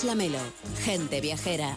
Carlas Lamelo, gente viajera.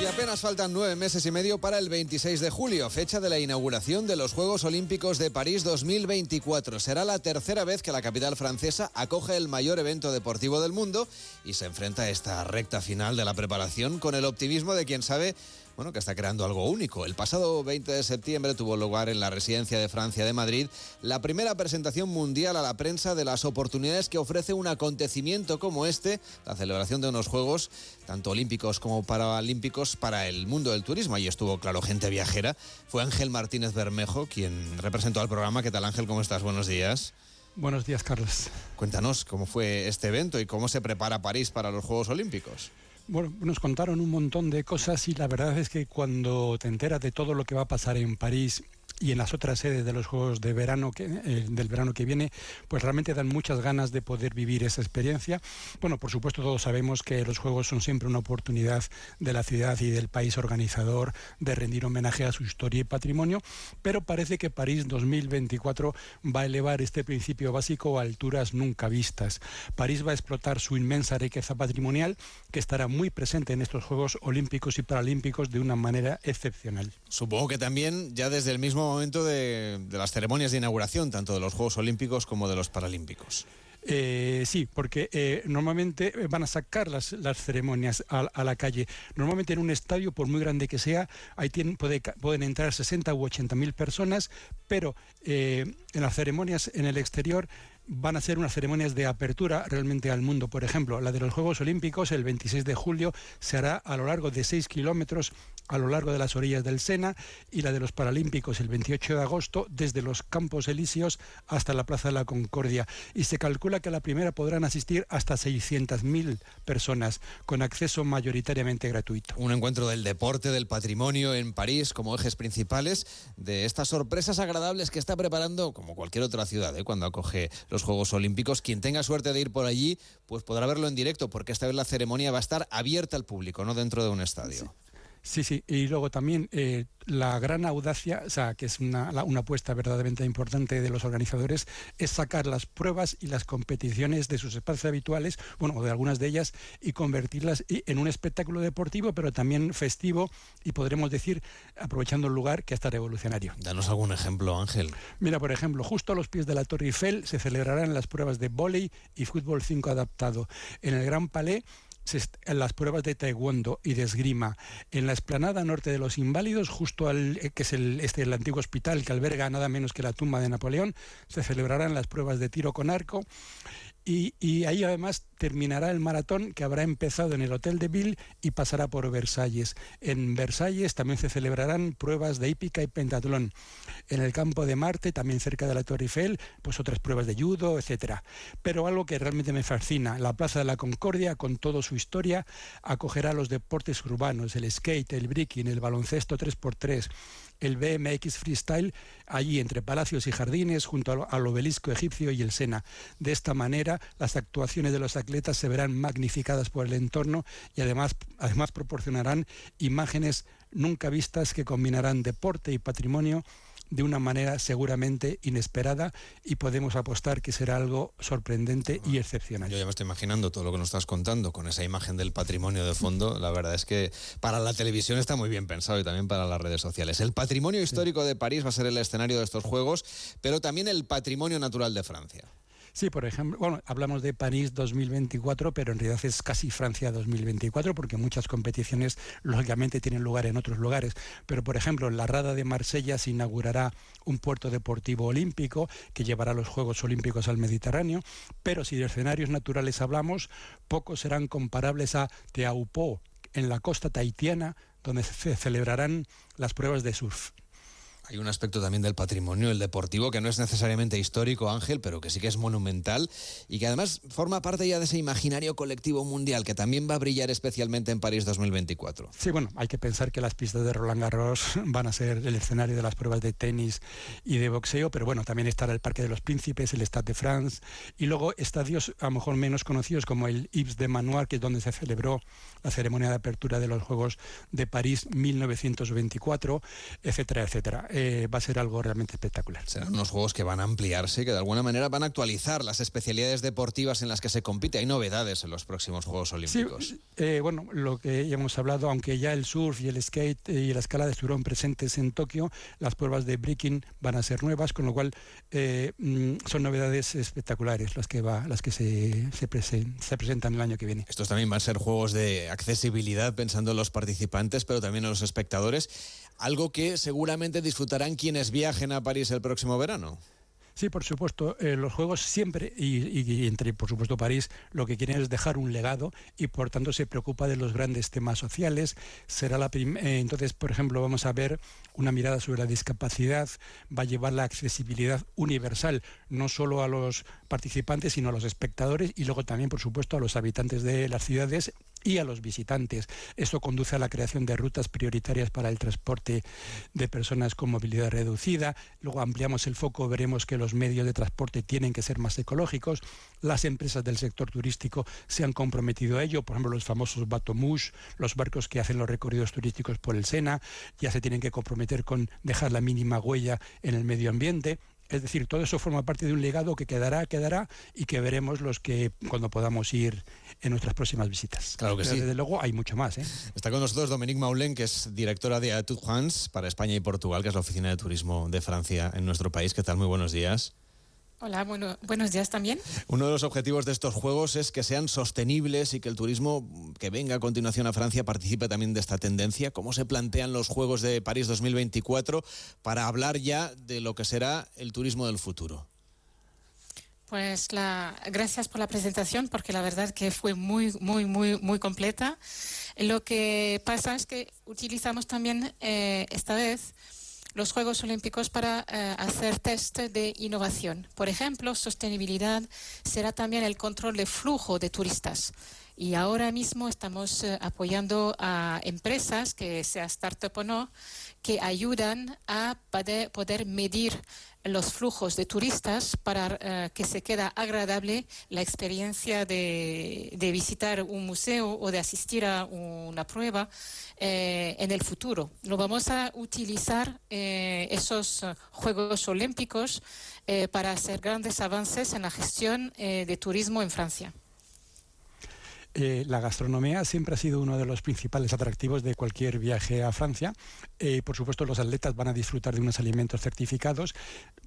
Y apenas faltan nueve meses y medio para el 26 de julio, fecha de la inauguración de los Juegos Olímpicos de París 2024. Será la tercera vez que la capital francesa acoge el mayor evento deportivo del mundo y se enfrenta a esta recta final de la preparación con el optimismo de quien sabe bueno, que está creando algo único. El pasado 20 de septiembre tuvo lugar en la residencia de Francia de Madrid la primera presentación mundial a la prensa de las oportunidades que ofrece un acontecimiento como este, la celebración de unos Juegos, tanto olímpicos como paralímpicos, para el mundo del turismo. Ahí estuvo, claro, gente viajera. Fue Ángel Martínez Bermejo quien representó al programa. ¿Qué tal, Ángel? ¿Cómo estás? Buenos días. Buenos días, Carlos. Cuéntanos cómo fue este evento y cómo se prepara París para los Juegos Olímpicos. Bueno, nos contaron un montón de cosas y la verdad es que cuando te enteras de todo lo que va a pasar en París y en las otras sedes de los Juegos de verano que, eh, del verano que viene, pues realmente dan muchas ganas de poder vivir esa experiencia. Bueno, por supuesto todos sabemos que los Juegos son siempre una oportunidad de la ciudad y del país organizador de rendir homenaje a su historia y patrimonio, pero parece que París 2024 va a elevar este principio básico a alturas nunca vistas. París va a explotar su inmensa riqueza patrimonial que estará muy presente en estos Juegos Olímpicos y Paralímpicos de una manera excepcional. Supongo que también ya desde el mismo momento de, las ceremonias de inauguración, tanto de los Juegos Olímpicos como de los Paralímpicos. Eh, sí, porque eh, normalmente van a sacar las, las ceremonias a, a, la calle. Normalmente en un estadio, por muy grande que sea, ahí tienen, puede, pueden entrar 60 u 80 mil personas, pero eh, en las ceremonias en el exterior van a ser unas ceremonias de apertura realmente al mundo. Por ejemplo, la de los Juegos Olímpicos el 26 de julio se hará a lo largo de 6 kilómetros a lo largo de las orillas del Sena y la de los Paralímpicos el 28 de agosto desde los Campos Elíseos hasta la Plaza de la Concordia. Y se calcula que a la primera podrán asistir hasta 600.000 personas con acceso mayoritariamente gratuito. Un encuentro del deporte, del patrimonio en París como ejes principales de estas sorpresas agradables que está preparando como cualquier otra ciudad ¿eh? cuando acoge Juegos Olímpicos. Quien tenga suerte de ir por allí pues podrá verlo en directo porque esta vez la ceremonia va a estar abierta al público, no dentro de un estadio. Sí, sí, y luego también eh, la gran audacia, o sea, que es una, una, apuesta verdaderamente importante de los organizadores, es sacar las pruebas y las competiciones de sus espacios habituales, bueno, de algunas de ellas, y convertirlas en un espectáculo deportivo, pero también festivo, y podremos decir, aprovechando el lugar, que está revolucionario. Danos algún ejemplo, Ángel. Mira, por ejemplo, justo a los pies de la Torre Eiffel se celebrarán las pruebas de vóley y fútbol 5 adaptado. En el Gran Palais en las pruebas de taekwondo y de esgrima en la explanada norte de los inválidos, justo al que es el, este, el antiguo hospital que alberga nada menos que la tumba de Napoleón, se celebrarán las pruebas de tiro con arco y, ahí además terminará el maratón que habrá empezado en el Hotel de Ville y pasará por Versalles. En Versalles también se celebrarán pruebas de hípica y pentatlón. En el campo de Marte, también cerca de la Torre Eiffel, pues otras pruebas de judo, etcétera. Pero algo que realmente me fascina, la Plaza de la Concordia, con toda su historia, acogerá los deportes urbanos, el skate, el breaking, el baloncesto 3x3 el BMX Freestyle allí entre Palacios y Jardines, junto al obelisco egipcio y el Sena. De esta manera, las actuaciones de los atletas se verán magnificadas por el entorno y además, además proporcionarán imágenes nunca vistas que combinarán deporte y patrimonio de una manera seguramente inesperada y podemos apostar que será algo sorprendente y excepcional. Yo ya me estoy imaginando todo lo que nos estás contando con esa imagen del patrimonio de fondo. La verdad es que para la televisión está muy bien pensado y también para las redes sociales. El patrimonio histórico de París va a ser el escenario de estos Juegos, pero también el patrimonio natural de Francia. Sí, por ejemplo, bueno, hablamos de París 2024, pero en realidad es casi Francia 2024, porque muchas competiciones lógicamente tienen lugar en otros lugares. Pero, por ejemplo, en la Rada de Marsella se inaugurará un puerto deportivo olímpico que llevará los Juegos Olímpicos al Mediterráneo. Pero si de escenarios naturales hablamos, pocos serán comparables a Teaupó, en la costa tahitiana, donde se celebrarán las pruebas de surf. Hay un aspecto también del patrimonio, el deportivo, que no es necesariamente histórico, Ángel, pero que sí que es monumental y que además forma parte ya de ese imaginario colectivo mundial que también va a brillar especialmente en París 2024. Sí, bueno, hay que pensar que las pistas de Roland Garros van a ser el escenario de las pruebas de tenis y de boxeo, pero bueno, también estará el Parque de los Príncipes, el Stade de France y luego estadios a lo mejor menos conocidos como el Yves de Manoir, que es donde se celebró la ceremonia de apertura de los Juegos de París 1924, etcétera, etcétera eh, va a ser algo realmente espectacular. Serán unos juegos que van a ampliarse, que de alguna manera van a actualizar las especialidades deportivas en las que se compite. Hay novedades en los próximos Juegos Olímpicos. Sí, eh, bueno, lo que ya hemos hablado, aunque ya el surf y el skate y la escalada estuvieron presentes en Tokio, las pruebas de breaking van a ser nuevas, con lo cual eh, mm, son novedades espectaculares las que, va, las que se, se, se presentan el año que viene. Estos también van a ser juegos de accesibilidad pensando en los participantes, pero también en los espectadores algo que seguramente disfrutarán quienes viajen a París el próximo verano. Sí, por supuesto. Eh, los juegos siempre, y, entre por supuesto París, lo que quieren es dejar un legado y por tanto se preocupa de los grandes temas sociales. Será la eh, entonces, por ejemplo, vamos a ver una mirada sobre la discapacidad, va a llevar la accesibilidad universal, no solo a los participantes, sino a los espectadores y luego también, por supuesto, a los habitantes de las ciudades y a los visitantes. Esto conduce a la creación de rutas prioritarias para el transporte de personas con movilidad reducida. Luego ampliamos el foco, veremos que los medios de transporte tienen que ser más ecológicos. Las empresas del sector turístico se han comprometido a ello, por ejemplo, los famosos bateaux, los barcos que hacen los recorridos turísticos por el Sena, ya se tienen que comprometer con dejar la mínima huella en el medio ambiente. Es decir, todo eso forma parte de un legado que quedará, quedará y que veremos los que cuando podamos ir en nuestras próximas visitas. Claro que sí. Desde luego hay mucho más. ¿eh? Está con nosotros Dominique Maulen, que es directora de Atout France para España y Portugal, que es la oficina de turismo de Francia en nuestro país. ¿Qué tal? Muy buenos días. Hola, bueno, buenos días también. Uno de los objetivos de estos juegos es que sean sostenibles y que el turismo que venga a continuación a Francia participe también de esta tendencia. ¿Cómo se plantean los Juegos de París 2024 para hablar ya de lo que será el turismo del futuro? Pues la, gracias por la presentación, porque la verdad que fue muy, muy, muy, muy completa. Lo que pasa es que utilizamos también eh, esta vez los Juegos Olímpicos para eh, hacer test de innovación. Por ejemplo, sostenibilidad será también el control de flujo de turistas. Y ahora mismo estamos eh, apoyando a empresas, que sea startup o no, que ayudan a poder medir los flujos de turistas para eh, que se quede agradable la experiencia de, visitar un museo o de asistir a una prueba eh, en el futuro. Lo vamos a utilizar esos Juegos Olímpicos para hacer grandes avances en la gestión de turismo en Francia. Eh, la gastronomía siempre ha sido uno de los principales atractivos de cualquier viaje a Francia. Eh, por supuesto, los atletas van a disfrutar de unos alimentos certificados,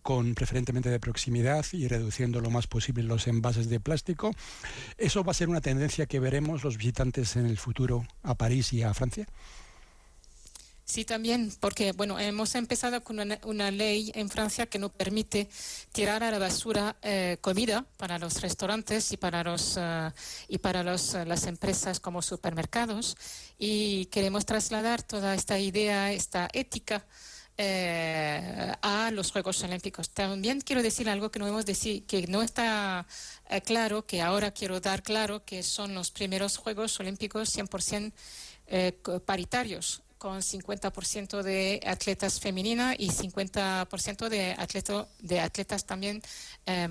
con preferentemente de proximidad y reduciendo lo más posible los envases de plástico. ¿Eso va a ser una tendencia que veremos los visitantes en el futuro a París y a Francia? Sí, también, porque bueno, hemos empezado con una, ley en Francia que no permite tirar a la basura eh, comida para los restaurantes y para los eh, y para los, eh, las empresas como supermercados y queremos trasladar toda esta idea, esta ética a los Juegos Olímpicos. También quiero decir algo que no hemos decir, que no está claro, que ahora quiero dar claro, que son los primeros Juegos Olímpicos 100% paritarios con 50% de atletas femeninas y 50% de, atleto, de atletas también eh.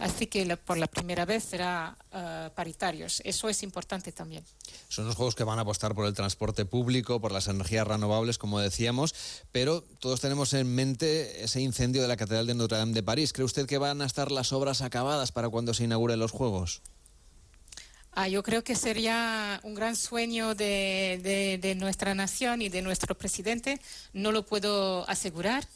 Así que por la primera vez será eh, paritarios. Eso es importante también. Son los juegos que van a apostar por el transporte público, por las energías renovables, como decíamos, pero todos tenemos en mente ese incendio de la Catedral de Notre Dame de París. ¿Cree usted que van a estar las obras acabadas para cuando se inauguren los Juegos? Ah, yo creo que sería un gran sueño de, nuestra nación y de nuestro presidente. No lo puedo asegurar.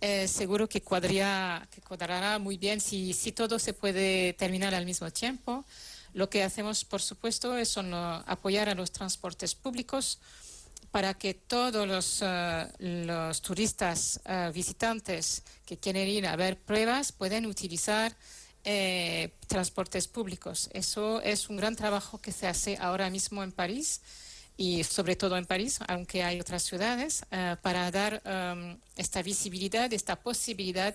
Eh, seguro que, cuadría, que cuadrará muy bien si, todo se puede terminar al mismo tiempo. Lo que hacemos, por supuesto, es apoyar a los transportes públicos para que todos los, eh, los turistas eh, visitantes que quieren ir a ver pruebas puedan utilizar eh, transportes públicos. Eso es un gran trabajo que se hace ahora mismo en París y sobre todo en París, aunque hay otras ciudades, eh, para dar um, esta visibilidad, esta posibilidad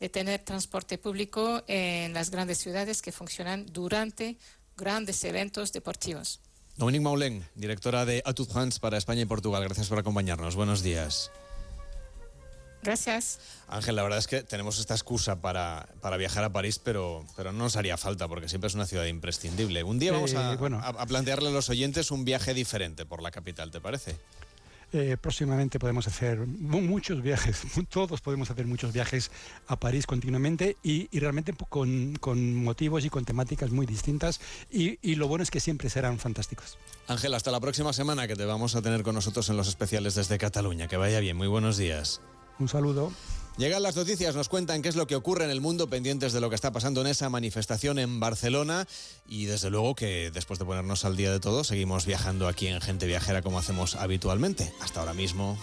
de tener transporte público en las grandes ciudades que funcionan durante grandes eventos deportivos. Dominique Maulén, directora de Atout France para España y Portugal. Gracias por acompañarnos. Buenos días. Gracias. Ángel, la verdad es que tenemos esta excusa para, para, viajar a París, pero, pero no nos haría falta porque siempre es una ciudad imprescindible. Un día vamos a, a, plantearle a los oyentes un viaje diferente por la capital, ¿te parece? eh, próximamente podemos hacer muchos viajes, todos podemos hacer muchos viajes a París continuamente y, realmente con, motivos y con temáticas muy distintas y, y lo bueno es que siempre serán fantásticos. Ángel, hasta la próxima semana que te vamos a tener con nosotros en los especiales desde Cataluña. Que vaya bien, muy buenos días. Un saludo. Llegan las noticias, nos cuentan qué es lo que ocurre en el mundo, pendientes de lo que está pasando en esa manifestación en Barcelona y desde luego que después de ponernos al día de todo, seguimos viajando aquí en Gente Viajera como hacemos habitualmente. Hasta ahora mismo.